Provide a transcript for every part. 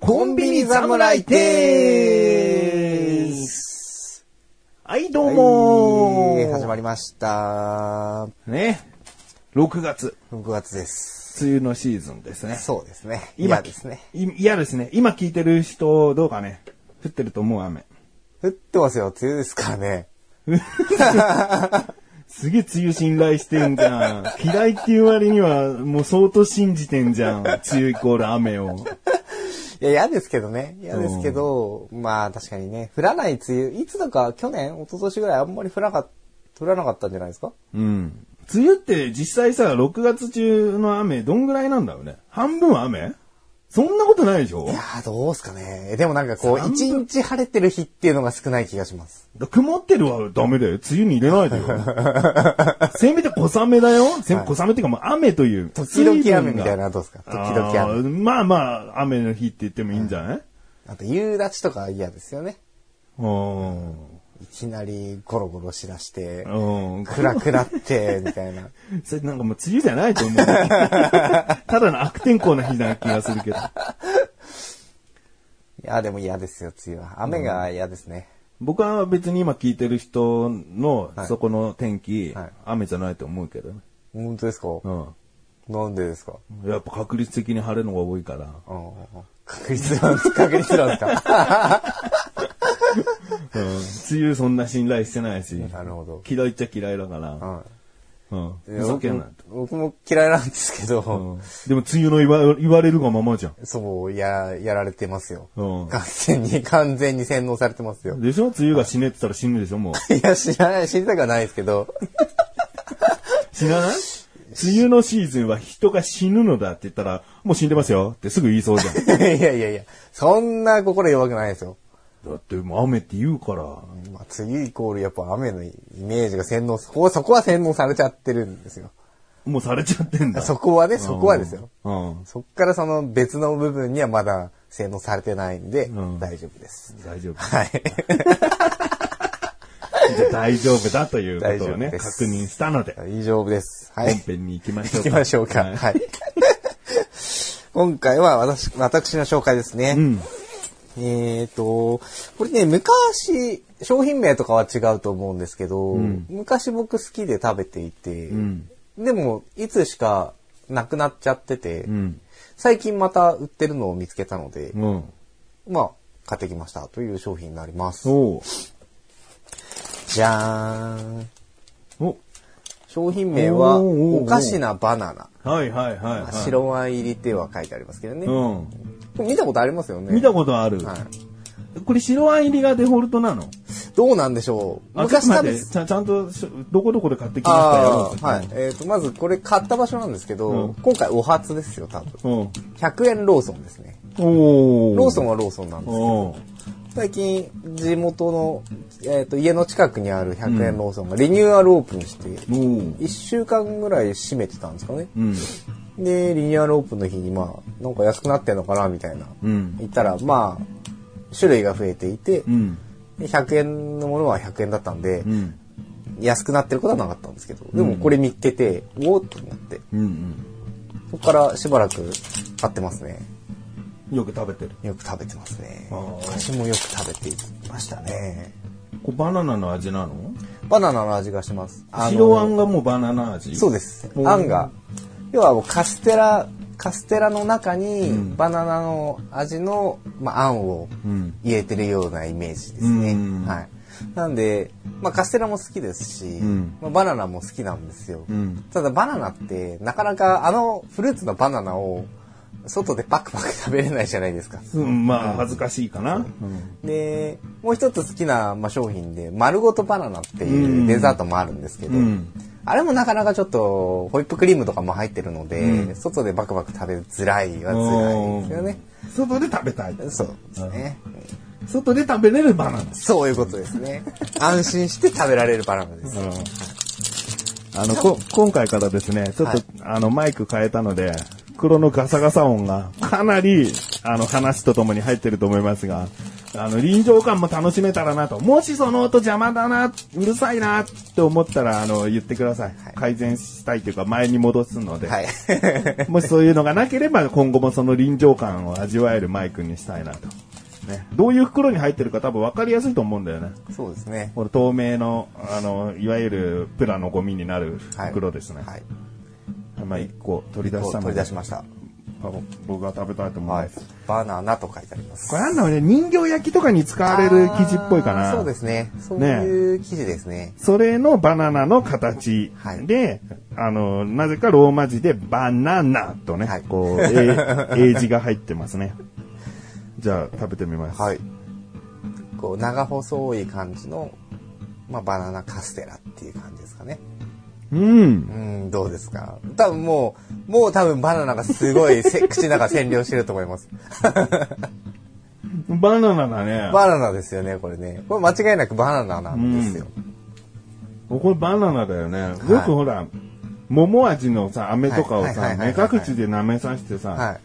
コンビニ侍でーす。はい、どうもー、はい、始まりました。ね。6月、6月です。梅雨のシーズンですね。そうですね。今嫌ですね。い嫌ですね。今聞いてる人、どうかね。降ってると思う雨。降ってますよ。梅雨ですからね。すげえ梅雨信頼してんじゃん。嫌いっていう割には、もう相当信じてんじゃん。梅雨イコール雨を。いや、嫌ですけどね。嫌ですけど、まあ確かにね、降らない梅雨、いつだか去年、一昨年ぐらいあんまり降らなかった、降らなかったんじゃないですか？うん。梅雨って実際さ、6月中の雨、どんぐらいなんだろうね。半分は雨？そんなことないでしょ？いやー、どうすかね。でもなんかこう、寒一日晴れてる日っていうのが少ない気がします。曇ってるはダメだよ。梅雨に入れないでよ。せめて小雨だよ。せめて小雨っていうかもう雨という。時々雨みたいなのはどうですか？時々雨。まあまあ、雨の日って言ってもいいんじゃない、あと、夕立とか嫌ですよね。うん、いきなりゴロゴロしだして、うん。暗くなって、みたいな。それなんかもう梅雨じゃないと思う。ただの悪天候な日な気がするけど。いや、でも嫌ですよ、梅雨は。雨が嫌ですね。僕は別に今聞いてる人のはいそこの天気、はい雨じゃないと思うけどね。本当ですか？うなんでですか？ん。やっぱ確率的に晴れるのが多いから。うん確率なんです確率なんですか？うん。梅雨そんな信頼してないし。なるほど。嫌いっちゃ嫌いだから。うんうん。ふざけんなと。僕も嫌いなんですけど、うん。でも梅雨の言わ言われるがままじゃん。そう、や、やられてますよ。うん完全に、完全に洗脳されてますよ。でしょ？梅雨が死ねって言ったら死ぬでしょもう。いや、知らない、知りたくはないですけど、死なない？梅雨のシーズンは人が死ぬのだって言ったら、もう死んでますよってすぐ言いそうじゃん。いやいやいや、そんな心弱くないですよ。だってもう雨って言うから。まあ、梅雨イコールやっぱ雨のイメージが洗脳、そこ、そこは洗脳されちゃってるんですよ。もうされちゃってんだ。そこはね、そこはですよ。うん。そっからその別の部分にはまだ洗脳されてないんで、うん大丈夫です。大丈夫。はい。じゃあ大丈夫だということをね、確認したので、大丈夫です。は本い。編に行きましょうか。行きましょうか。はいはい。今回は私、私の紹介ですね。うん。えっ、と、これね、昔、商品名とかは違うと思うんですけど、ん昔僕好きで食べていて、うん。でも、いつしかなくなっちゃってて、うん。最近また売ってるのを見つけたので、うん。まあ、買ってきましたという商品になります。じゃーん。お商品名は、おかしなバナナ。はいはいはい、はい。白ワイン入りっては書いてありますけどね。うん。見たことありますよね。見たことある。はい。これ白ワイン入りがデフォルトなの？どうなんでしょう？昔食べちゃちゃんとしどこどこで買ってきましたよはい。えっ、と、まずこれ買った場所なんですけど、うん今回お初ですよ、多分。うん。100円ローソンですね。おーローソンはローソンなんですけど、最近地元の、えっと家の近くにある100円ローソンがリニューアルオープンして、おー1週間ぐらい閉めてたんですかね。うん。で、リニューアルオープンの日に、まあ、なんか安くなってんのかな、みたいな。うん。言ったら、まあ、種類が増えていて、うん。で100円のものは100円だったんで、うん。安くなってることはなかったんですけど、でもこれ見っけて、おーっとなって、うん。そこからしばらく買ってますね。よく食べてる。よく食べてますねあー。昔もよく食べていましたね。これバナナの味なの？バナナの味がします。白あんがもうバナナ味？そうです。うんあんが。要はもうカステラ、カステラの中にうんバナナの味の、まあ、あんをうん。入れてるようなイメージですね。うんはい。なんで、まあ、カステラも好きですし、んまあ、バナナも好きなんですよ。うん。ただバナナってなかなかあのフルーツのバナナを外でパクパク食べれないじゃないですか。うん、まあ、恥ずかしいかな。うんで、もう一つ好きな、まあ、商品で、丸ごとバナナっていうデザートもあるんですけど、うんあれもなかなかちょっと、ホイップクリームとかも入ってるので、うん外でバクバク食べづらいはづらいですよね。外で食べたい。そうですね。外で食べれるバナナ。そういうことですね。安心して食べられるバナナです。あの、こ、今回からですね、ちょっと、はいあの、マイク変えたので、袋のガサガサ音がかなり、あの、話とともに入ってると思いますが、あの、臨場感も楽しめたらなと。もしその音邪魔だな、うるさいなって思ったら、あの、言ってください。はい改善したいというか、前に戻すので。はい。もしそういうのがなければ、今後もその臨場感を味わえるマイクにしたいなと。ね。どういう袋に入ってるか多分分かりやすいと思うんだよね。そうですね。これ透明の、あの、いわゆるプラのゴミになる袋ですね。はい。まあ、一個取り出したので。取り出しました。あ僕が食べたいと思いはいます。。バナナと書いてあります。これなんだろうね、人形焼きとかに使われる生地っぽいかな。そうですね。そういう生地ですね。それのバナナの形はいで、あの、なぜかローマ字でバナナとね、はいこう、英 英字が入ってますね。じゃあ、食べてみます。はい。こう、長細い感じの、まあ、バナナカステラっていう感じですかね。うん。うん、どうですか？多分もう、もう多分バナナがすごいせ口の中占領してると思います。バナナだね。バナナですよね、これね。これ間違いなくバナナなんですよ。これバナナだよね。よくほら、桃味のさ、飴とかをさ、はいはいはいはい目隠しで舐めさせてさ、はい。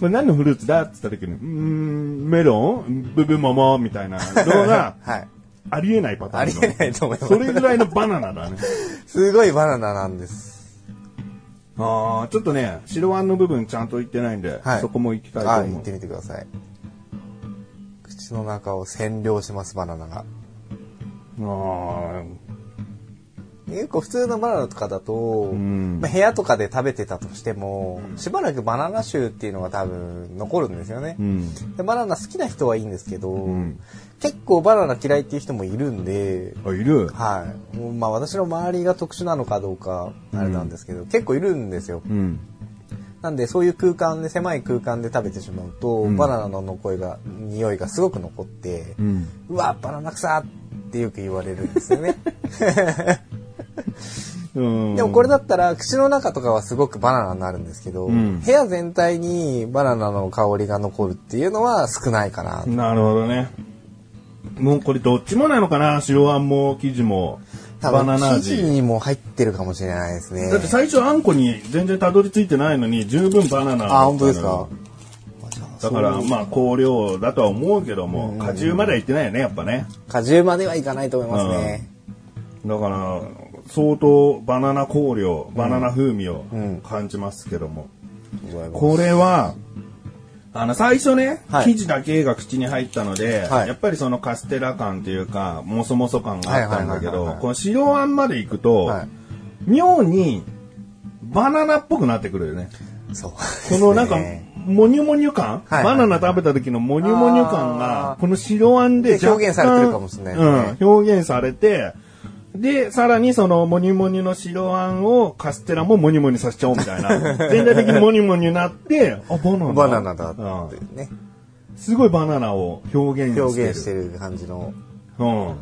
これ何のフルーツだって言った時に、うーん、メロン？ブブ桃みたいなのが はい。ありえないパターンの。ありえないと思いますそれぐらいのバナナだね。すごいバナナなんです。ああ、ちょっとね、白あんの部分ちゃんといってないんで、はいそこも行きたいとはい、思う行って。みてください。口の中を占領します、バナナが。あ結構普通のバナナとかだと、んまあ、部屋とかで食べてたとしても、しばらくバナナ臭っていうのが多分残るんですよねー。うん。でバナナ好きな人はいいんですけど、ん結構バナナ嫌いっていう人もいるんで、あ、いる？はい。もうまあ私の周りが特殊なのかどうか、あれなんですけど、結構いるんですよ。うん。なんでそういう空間で、狭い空間で食べてしまうと、んバナナの残りが、匂いがすごく残って、うん。うわ、バナナ臭ってよく言われるんですよね。うん。でもこれだったら口の中とかはすごくバナナになるんですけど、ん部屋全体にバナナの香りが残るっていうのは少ないかな。なるほどね。もうこれどっちもなのかな？白あんも生地も。多バナ生地味。にも入ってるかもしれないですね。だって最初あんこに全然たどり着いてないのに十分バナナあ、本当ですか？だからまあ香料だとは思うけども、果汁まではいってないよね、やっぱね。果汁まではいかないと思いますね。だから、相当バナナ香料、バナナ風味をん。感じますけども。これは、あの、最初ね、はい。生地だけが口に入ったので、はい。やっぱりそのカステラ感っていうか、もそもそ感があったんだけはいはいはいはいは、い。どこの白あんまで行くと、はい。妙にバナナっぽくなってくるよね。そう。このなんかですね、モニュモニュ感、はいバナナ食べた時のモニュモニュ感あが、ー。この白あんでで表現されてるかもしれないね。うん、表現されて、で、さらにそのモニュモニュの白あんをカステラもモニュモニュさせちゃおうみたいな。全体的にモニュモニュになって、あ、バナナ。バナナだってね。すごいバナナを表現してる。表現してる感じの。うん。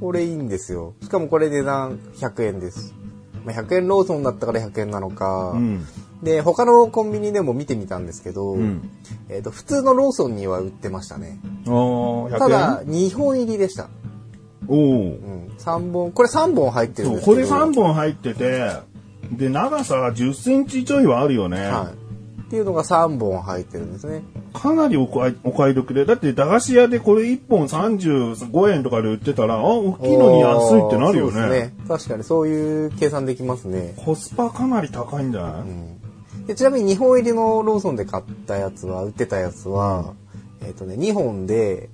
これいいんですよ。しかもこれ値段100円です。まあ、100円ローソンだったから100円なのか。うん。で、他のコンビニでも見てみたんですけど、んえっ、と、普通のローソンには売ってましたね。おー、100円？ただ、2本入りでした。おーうん。3本、これ3本入ってるんですけど。これ3本入ってて、で、長さ10センチちょいはあるよね。はい。っていうのが3本入ってるんですね。かなりお買いお買い得で、だって駄菓子屋でこれ1本35円とかで売ってたら、あ、大きいのに安いってなるよね。そうですね。確かにそういう計算できますね。コスパかなり高いんじゃない、うんでちなみに2本入りのローソンで買ったやつは、売ってたやつは、えっ、とね、2本で、い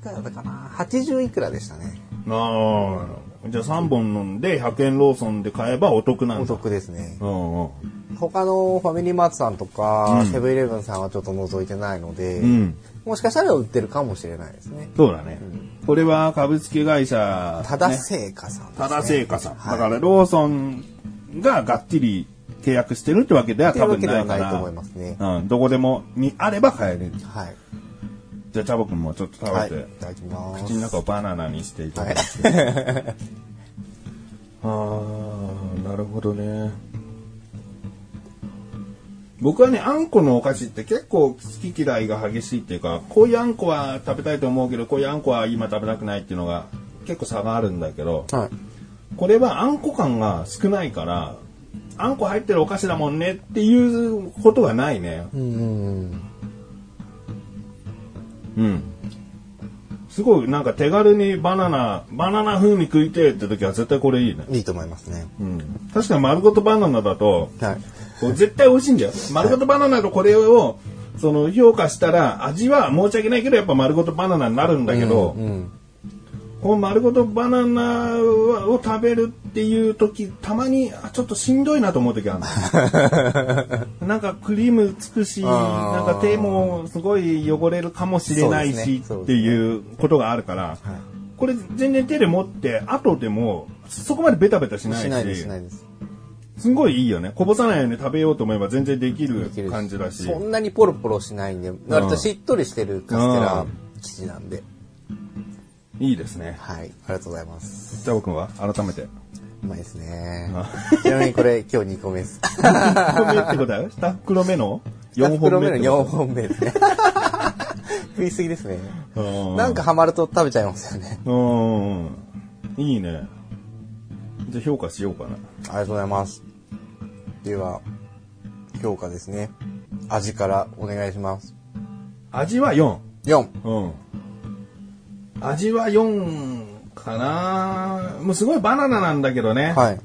くらだったかな ?80 いくらでしたね。ああ、じゃあ3本飲んで100円ローソンで買えばお得なんだ。お得ですね。うんうん。他のファミリーマートさんとか、セブンイレブンさんはちょっと覗いてないので、うん。もしかしたら売ってるかもしれないですね。そうだね。これは株式会社、ただね製菓さんです、ね。ただ製菓さん。はいだからローソンががっちり契約してるってわけでは多っていうわけで分ないないと思いますね。うん、どこでもにあれば買える。はい。じゃあ、チャボくんもちょっと食はい。べて、いただきます。口の中をバナナにしていただいて。ああ、なるほどね。僕はね、あんこのお菓子って結構好き嫌いが激しいっていうか、こういうあんこは食べたいと思うけど、こういうあんこは今食べたくないっていうのが結構差があるんだけど、はい。これはあんこ感が少ないから、あんこ入ってるお菓子だもんねっていうことがないね。うんうんうん。すごいなんか手軽にバナナ、バナナ風に食いてえって時は絶対これいいね。うん。いいと思いますね。うん。確かに丸ごとバナナだと、はい。絶対美味しいんだよ。丸ごとバナナとこれを、その評価したら味は申し訳ないけどやっぱ丸ごとバナナになるんだけど、うん。この丸ごとバナナを食べるっていう時たまにあちょっとしんどいなと思う時あるの。なんかクリームつくしなんか手もすごい汚れるかもしれないし、ねねっていうことがあるから、これ全然手で持って後でもそこまでベタベタしないし。す、しないです。すごいいいよね。こぼさないように食べようと思えば全然できる感じだし。そんなにポロポロしないんで、割としっとりしてるカステラ生地なんで。いいですねはい。ありがとうございます。じゃあ僕は改めてうまいですね。ちなみにこれ今日2個目です。2個目ってことだよ2袋目の4本目の4こ本目ですね。食いすぎですね。なんかハマると食べちゃいますよね。うん。いいね。じゃあ評価しようかな。ありがとうございます。では、評価ですね。味からお願いします。味は4。4。うん。味は4かなもうすごいバナナなんだけどね。はい。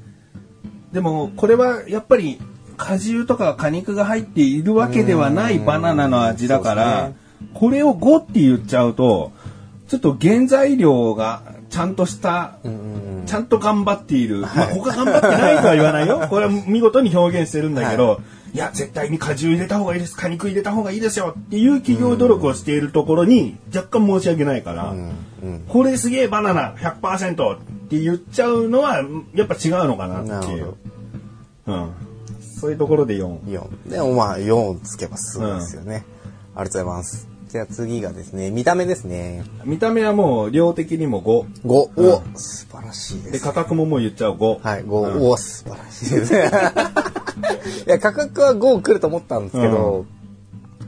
でも、これはやっぱり果汁とか果肉が入っているわけではないバナナの味だから、そうでこれを5って言っちゃうと、ちょっと原材料がちゃんとした。ちゃんと頑張っている。まあ、他頑張ってないとは言わないよ。これは見事に表現してるんだけど、い、や、絶対に果汁入れた方がいいです。果肉入れた方がいいですよ。っていう企業努力をしているところに若干申し訳ないから、うんうん。これすげえバナナ100%って言っちゃうのは、やっぱ違うのかなっていう。うん。そういうところで4。4。でもまあ4をつけばすごいですよね。ありがとうございます。じゃあ次がですね、見た目ですね。見た目はもう量的にも5。5。お、素晴らしいでで、す。価格ももう言っちゃう5。はい、5。お、素晴らしいですね。いや、価格は5来ると思ったんですけど、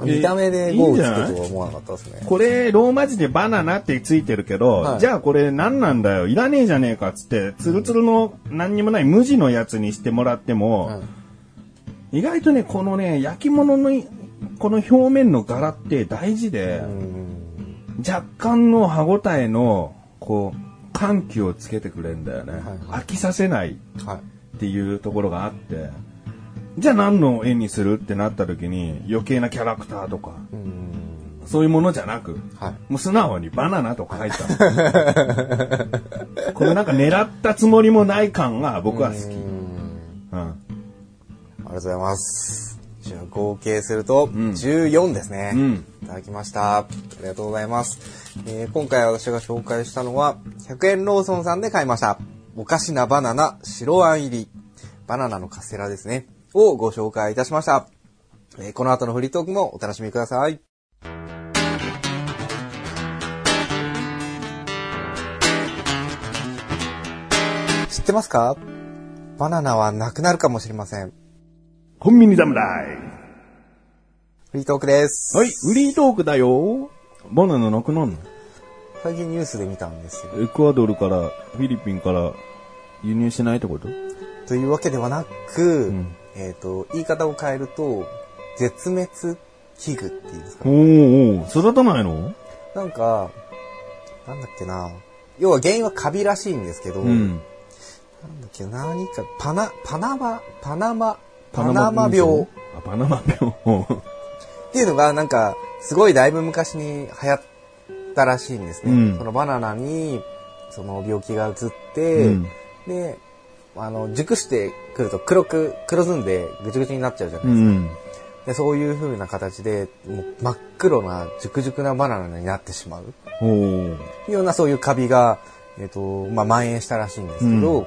うん。見た目でいい5をつくとは思わなかったですね。これ、ローマ字でバナナってついてるけど、はい。じゃあこれ何なんだよ、いらねえじゃねえかっつって、ツルツルの何にもない無地のやつにしてもらっても、はい。意外とね、このね、焼き物の、この表面の柄って大事で、うん。若干の歯ごたえの、こう、緩急をつけてくれるんだよね。はい。飽きさせないはい。っていうところがあって、じゃあ何の絵にするってなった時に余計なキャラクターとか、うんそういうものじゃなく、はい。もう素直にバナナと書いた。これなんか狙ったつもりもない感が僕は好き。うんうん。ありがとうございます。じゃあ合計するとん14ですね。うんいただきました。ありがとうございます。えー今回私が紹介したのは100円ローソンさんで買いました。おかしなバナナ白あん入り。バナナのカステラですね。をご紹介いたしました。えーこの後のフリートークもお楽しみください。知ってますか？バナナはなくなるかもしれません。コンビニ侍。フリートークです。はい、フリートークだよ。バナナなくなるの？最近ニュースで見たんですよ。エクアドルから、フィリピンから輸入しないってこと？というわけではなく、んえっ、と、言い方を変えると、絶滅危惧っていうんですか。おーおー育たないのなんか、なんだっけな。要は原因はカビらしいんですけど、なんだっけ何か、パナ、パナマ、パナマ、パナマ病っあ、パナマ病。ていうのが、なんか、すごいだいぶ昔に流行ったらしいんですね。うんそのバナナに、その病気が移って、うんで、あの、熟してくると黒く、黒ずんでぐちゅぐちゅになっちゃうじゃないですか。うん。でそういう風な形で、もう真っ黒な、熟々なバナナになってしまう。いうようなそういうカビが、えっ、と、まあ、蔓延したらしいんですけど、うん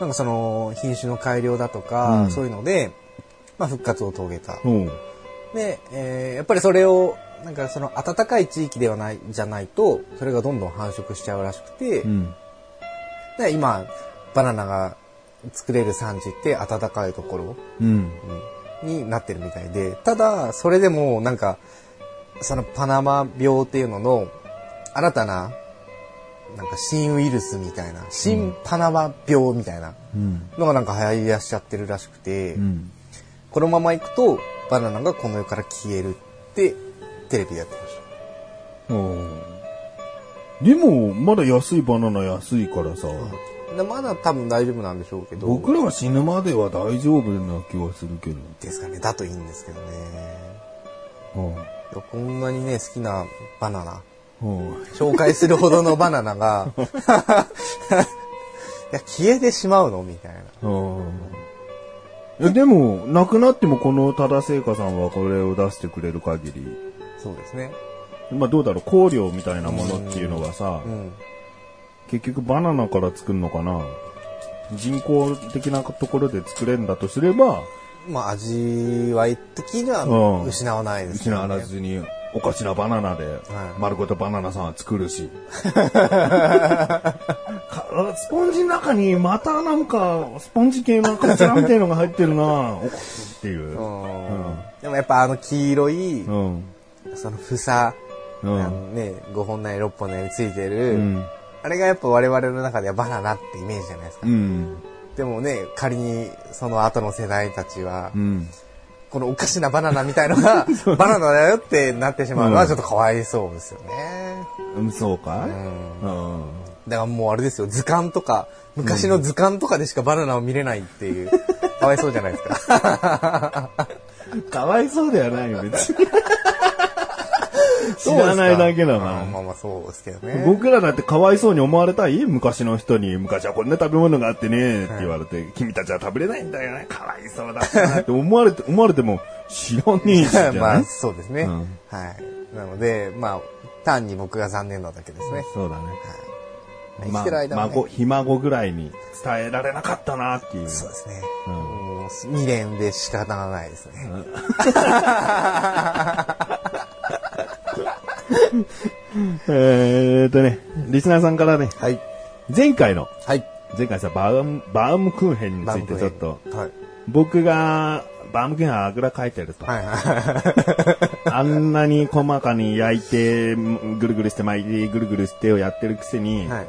なんかその、品種の改良だとか、うんそういうので、まあ、復活を遂げた。で、えーやっぱりそれを、なんかその暖かい地域ではない、じゃないと、それがどんどん繁殖しちゃうらしくて、うん。で今、バナナが作れる産地って暖かいところ、うん。になってるみたいで、ただ、それでもなんか、そのパナマ病っていうのの新たな、なんか新ウイルスみたいな、新パナマ病みたいなうん。のがなんか流行り出しちゃってるらしくて、うん。このまま行くとバナナがこの世から消えるってテレビでやってました。でも、まだ安いバナナ安いからさ、でまだ多分大丈夫なんでしょうけど、僕らが死ぬまでは大丈夫な気はするけど。ですかね、だといいんですけどね。うん。こんなにね、好きなバナナ、うん。紹介するほどのバナナが、いや、消えてしまうのみたいな。うん。いやでも、なくなってもこの多田聖華さんはこれを出してくれる限り、そうですね。まあどうだろう、香料みたいなものっていうのがさ、うん。結局バナナから作るのかな？人工的なところで作れるんだとすれば、まあ、味わい的にはうん失わないです失わらずにおかしなバナナで、丸ごとバナナさんは作るし。かスポンジの中にまたなんか、スポンジ系のカツラみたいのが入ってるなおっていう。うんでもやっぱあの黄色い、うん。その房、うん。ね、5本なり6本なりついてうる、ん。あれがやっぱ我々の中ではバナナってイメージじゃないですか。うん。でもね、仮にその後の世代たちは、うん。このおかしなバナナみたいのが、バナナだよってなってしまうのはちょっとかわいそうですよね。うん、そうかういん。うん。だからもうあれですよ、図鑑とか、昔の図鑑とかでしかバナナを見れないっていう、かわいそうじゃないですか。かわいそうではないよ、別に。知らないだけだから。まあまあまあそうですけどね。僕らだってかわいそうに思われたい？昔の人に、昔はこんな食べ物があってね、って言われて、君たちは食べれないんだよね、かわいそうだって思われて、思われても知らねえし、まあそうですね、うんはい。なので、まあ、単に僕が残念なだけですね。そうだね。生きてる間は、ね孫、ひ孫ぐらいに伝えられなかったなっていう。そうですね。うんもう未練で仕方がないですね。えーっとね、リスナーさんからね、はい。前回の、はい。前回さ、バーム、バームクーヘンについてちょっと、はい。僕が、バームクーヘンあぐらかいてると。はいはい。あんなに細かに焼いて、ぐるぐるして巻いて、ぐるぐるしてをやってるくせに、はい。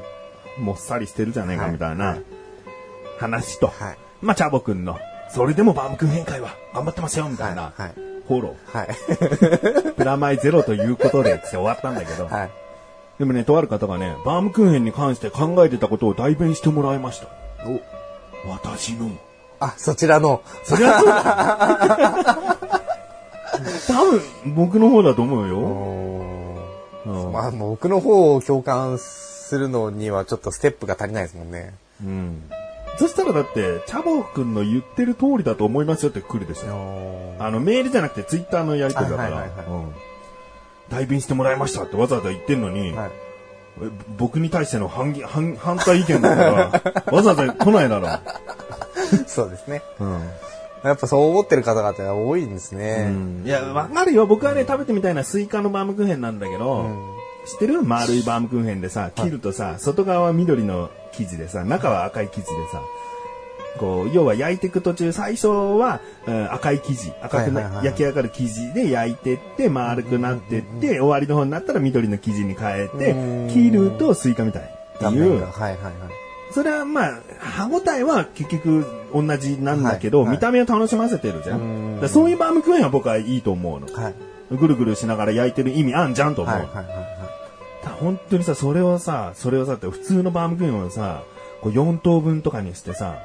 もっさりしてるじゃねえかはいみたいなはい話と、はい。まあ、チャボくんの、それでもバームクーヘン会は頑張ってますよ、みたいな、はいはいフォロはい。ー、プラマイゼロということで、って終わったんだけど、はい。でもね、とある方がね、バームクーヘンに関して考えてたことを代弁してもらいました。お、私の。あ、そちらの、そりゃそうだ。多分、僕の方だと思うよ。うんまあ僕の方を共感するのにはちょっとステップが足りないですもんね。うん。そしたらだって、チャボくんの言ってる通りだと思いますよって来るでしょ。あの、メールじゃなくてツイッターのやりとりだから、はいはいはいはいうん代弁してもらいましたってわざわざ言ってんのに、はい。え僕に対しての反議反反対意見だから、わざわざ来ないだろ。そうですね。うんやっぱそう思ってる方々が多いんですね。いや、わかるよ。僕はね、食べてみたいなスイカのバームクーヘンなんだけど、知ってる？丸いバームクーヘンでさ、切るとさ、外側は緑の生地でさ、中は赤い生地でさ、こう、要は焼いていく途中、最初は、うん赤い生地、赤くな、はいはいはい焼き上がる生地で焼いてって、丸くなってって、終わりの方になったら緑の生地に変えて、切るとスイカみたいっていう。はいはいはい。それはまあ、歯応えは結局同じなんだけど、はいはい見た目を楽しませてるじゃん。そういうバームクーヘンは僕はいいと思うの。はい。ぐるぐるしながら焼いてる意味あんじゃんと思う。はいはいはいはい。ただ本当にさ、それをさ、それをさ、って普通のバームクーヘンをさ、こう4等分とかにしてさ、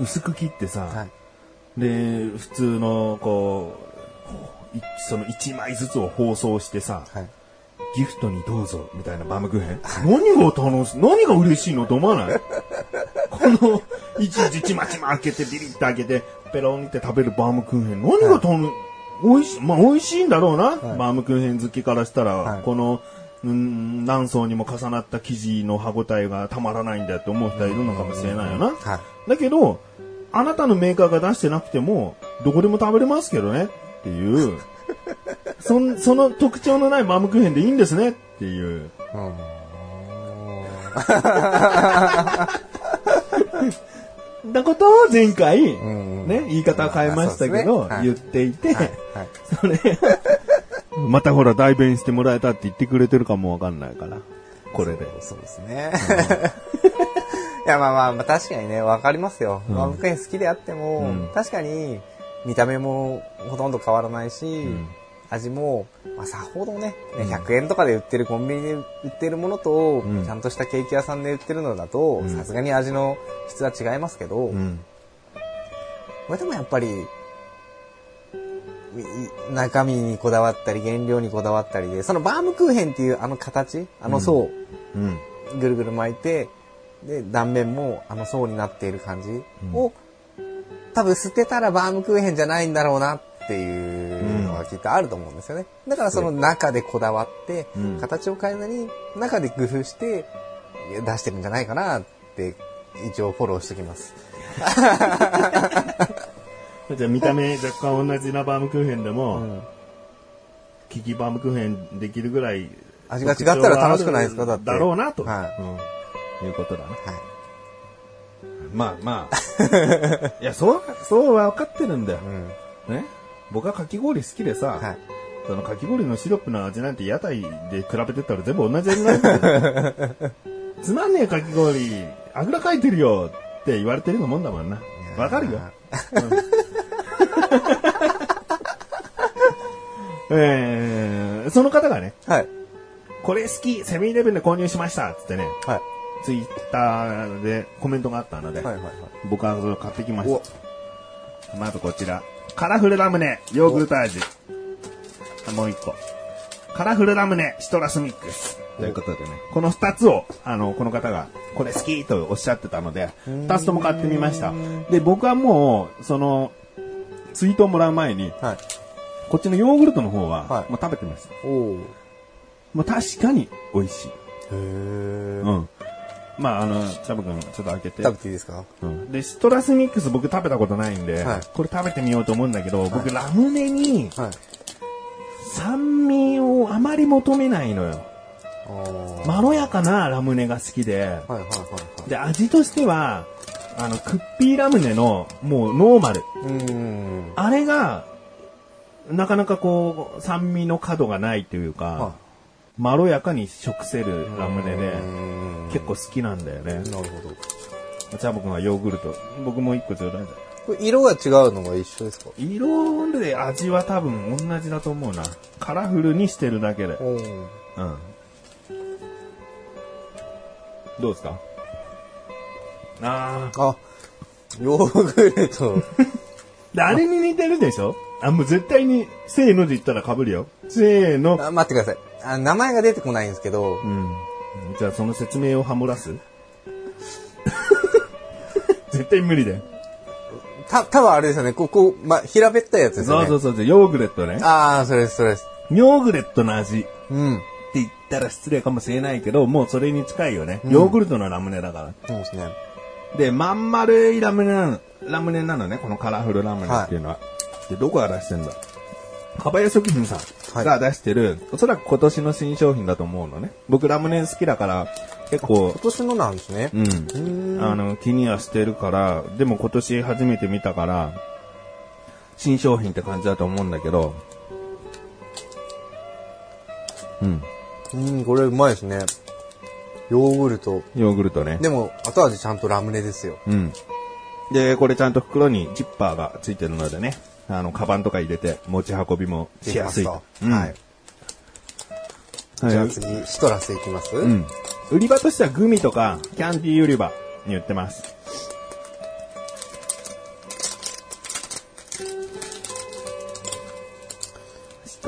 薄く切ってさ、はい。で、普通の、こう、いその1枚ずつを包装してさ、はい。ギフトにどうぞ、みたいなバームクーヘン。何が楽しい、何が嬉しいの？と思わない？この、いちいちちまちま開けて、ビリッと開けて、ペロンって食べるバームクーヘン。何が楽しい、美味しい、まあ美味しいんだろうな。バームクーヘン好きからしたら、はいこの、うん、何層にも重なった生地の歯応えがたまらないんだって思う人はいるのかもしれないよな。はい。だけど、あなたのメーカーが出してなくても、どこでも食べれますけどねっていう、そんその特徴のないバームクーヘンでいいんですねっていう。たことを前回、ね、言い方は変えましたけど、言っていて、はい。それ、またほら代弁してもらえたって言ってくれてるかもわかんないから、これで。そうですね。いや、まあまあ、まあ、確かにね、わかりますよ。バームクーヘン好きであっても、うん確かに、見た目もほとんど変わらないし、ん味も、まあ、さほどね、ね100円とかで売ってるコンビニで売ってるものと、うんちゃんとしたケーキ屋さんで売ってるのだと、んさすがに味の質は違いますけど、うん。これでもやっぱり、い中身にこだわったり、原料にこだわったりで、そのバームクーヘンっていうあの形、あの層、うん。ぐるぐる巻いて、で、断面もあの層になっている感じを、多分捨てたらバームクーヘンじゃないんだろうなっていうのがきっとあると思うんですよね。だからその中でこだわって、うん形を変えずに中で工夫して出してるんじゃないかなって一応フォローしておきます。じゃあ見た目若干同じなバームクーヘンでも、うんキキバームクーヘンできるぐらい味が違ったら楽しくないですか？だってだろうなと、はいうん、いうことだね。はい。まあまあ。いや、そう、そうは分かってるんだよ。うん。ね？僕はかき氷好きでさ、はい。そのかき氷のシロップの味なんて屋台で比べてったら全部同じ味なんだよ。つまんねえかき氷、あぐらかいてるよって言われてるようなもんだもんな。わかるよ。えー、その方がね、はい。これ好き、セブンイレブンで購入しましたっつってね、はい。ツイッターでコメントがあったので、はい。はい。はい。僕はそれを買ってきましおた。まずこちら。カラフルラムネ、ヨーグルト味。もう一個。カラフルラムネ、シトラスミックス。ということでね、この二つを、あの、この方が、これ好きとおっしゃってたので、二つとも買ってみました。で、僕はもう、その、ツイートをもらう前に、はい。こっちのヨーグルトの方は、はいもう食べてました。おお。へもう確かに美味しい。え。うん。まあ、あの、チャブ君、ちょっと開けて。食べていいですか？うんで、シトラスミックス僕食べたことないんで、はいこれ食べてみようと思うんだけど、僕ラムネにはい。酸味をあまり求めないのよ。まろやかなラムネが好きで、はいはいはいはい。で、味としては、あの、クッピーラムネのもうノーマル。あれが、なかなかこう、酸味の角がないというか、はまろやかに食せるラムネで、で結構好きなんだよね。なるほど。チャボ君はヨーグルト。僕も一個ちょうだい。これ色が違うのが一緒ですか？色で味は多分同じだと思うな。カラフルにしてるだけで。うん。どうですか？ああ。あ、ヨーグルト。で、あれに似てるでしょ？あ、もう絶対に、せーので言ったら被るよ。せーの。あ待ってくださいあ。名前が出てこないんですけど、うん。じゃあその説明をハモらす？絶対無理だよ。た、多分あれですよね。ここ、ま、平べったいやつですよね。そうそうそう。ヨーグレットね。ああ、それです、それです。ヨーグレットの味ってうん。言ったら失礼かもしれないけど、もうそれに近いよね。ヨーグルトのラムネだから。そうですね。で、まん丸いラムネなの、ラムネなのね、このカラフルラムネっていうのは。で、どこが出してんだ？かばや食品さんが出してる、おそらく今年の新商品だと思うのね。僕ラムネ好きだから、結構今、年のなんですね。うんあの、気にはしてるから、でも今年初めて見たから、新商品って感じだと思うんだけど、うん。うん、これうまいですね。ヨーグルト。ヨーグルトね。でも、後味ちゃんとラムネですよ。うん。で、これちゃんと袋にジッパーがついてるのでね、あの、カバンとか入れて持ち運びもしやすいと。うんはい。はいじゃあ次、シトラスいきます？うん。売り場としてはグミとかキャンディー売り場に売ってます。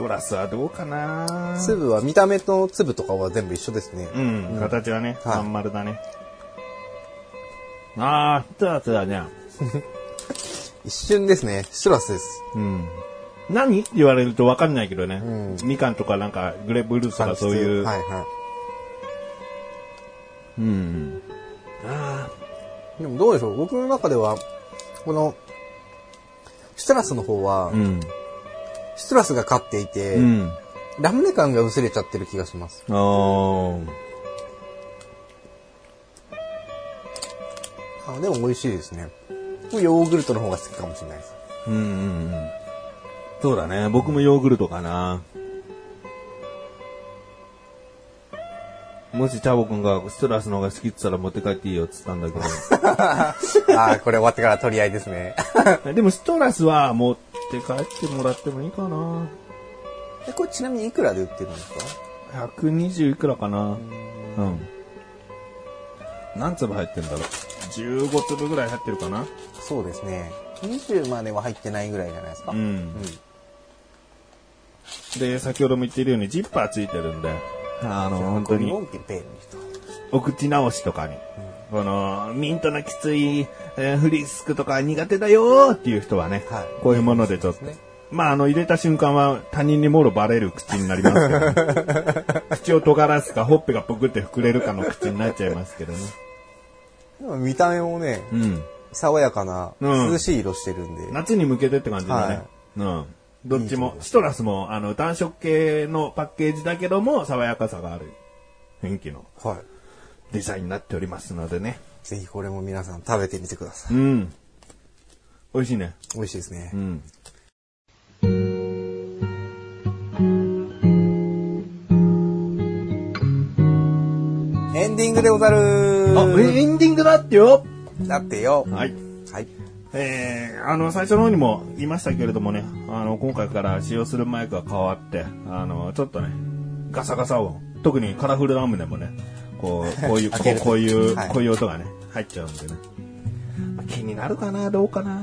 シトラスはどうかな粒は、見た目と粒とかは全部一緒ですね。うん、形はね、はいまん丸だね。あー、シトラスだね。一瞬ですね。シトラスです。うん。何って言われるとわかんないけどね。うんみかんとかなんかグレープフルーツとかそういう。はいはうん。あい。でもどうでしょう僕の中では、この、シトラスの方はー。う、ん。シトラスが勝っていて、うん。ラムネ感が薄れちゃってる気がします。あー。あでも美味しいですね。僕ヨーグルトの方が好きかもしれないです。うんうんうん。そうだね。僕もヨーグルトかな。もしチャボくんがストラスの方が好きって言ったら持って帰っていいよって言ったんだ ああ、これ終わってから取り合いですね。けど。でもストラスは持って帰ってもらってもいいかな。えこれちなみにいくらで売ってるんですか？120いくらかな。うん。何粒入ってんだろう？15粒ぐらい入ってるかな？そうですね。20までは入ってないぐらいじゃないですか。ううんん。で、先ほども言ってるようにジッパーついてるんで、あの、本当にお口直しとかに、この、ミントのきつい、えーフリスクとか苦手だよーっていう人はね、はいこういうものでちょっと、そうですまあ、あの、入れた瞬間は他人にもろバレる口になりますけど、口を尖らすか、ほっぺがぷくって膨れるかの口になっちゃいますけどね。でも見た目もね、うん。爽やかな、うん涼しい色してるんで。夏に向けてって感じだね。はいうん。どっちもシトラスも、あの、暖色系のパッケージだけども、爽やかさがある雰囲気のはデザインになっておりますのでね。い。ぜひこれも皆さん食べてみてください。うん。美味しいね。美味しいですねう。ん。エンディングでござるあ、エンディングだってよだってよ。はい。はい。えー、あの、最初の方にも言いましたけれどもね、あの、今回から使用するマイクが変わって、あの、ちょっとね、ガサガサ音、特にカラフルラムでもね、こう、こういう、こうこういう、はいこういう音がね、入っちゃうんでね。まあ気になるかな、どうかな。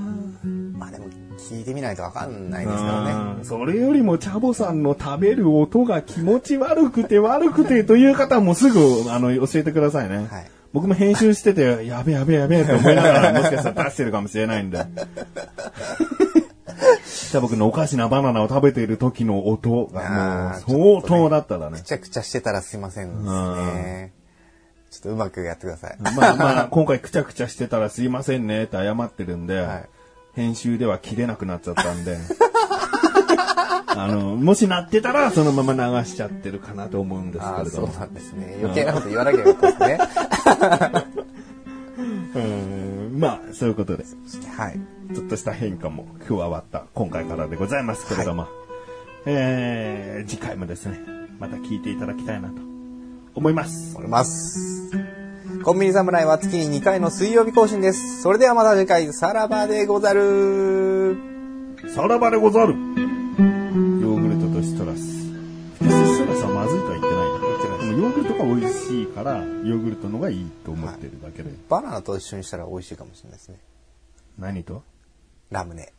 まあでも、聞いてみないとわかんないですからね。うんそれよりもチャボさんの食べる音が気持ち悪くて悪くてという方もすぐあの教えてくださいね。はい僕も編集してて、やべやべやべって思いながらもしかしたら出してるかもしれないんで。じゃあ僕のおかしなバナナを食べている時の音がもう相当だったらねく。ちゃくちゃしてたらすいませんですね。ちょっとうまくやってください。まあまあ、今回くちゃくちゃしてたらすいませんねって謝ってるんで、はい編集では切れなくなっちゃったんで、あの、もしなってたらそのまま流しちゃってるかなと思うんですけれども。なんですね。余計なこと言わなきゃよかったですね。うん まあ、そういうことで、はい。ちょっとした変化も加わった今回からでございますけれども、えー、次回もですね、また聞いていただきたいなと思います。思います。コンビニ侍は月に2回の水曜日更新です。それではまた次回、さらばでござる。さらばでござるしいから、ヨーグルトのがいいと思ってるだけで。バナナと一緒にしたら美味しいかもしれないですね。何と？ラムネ。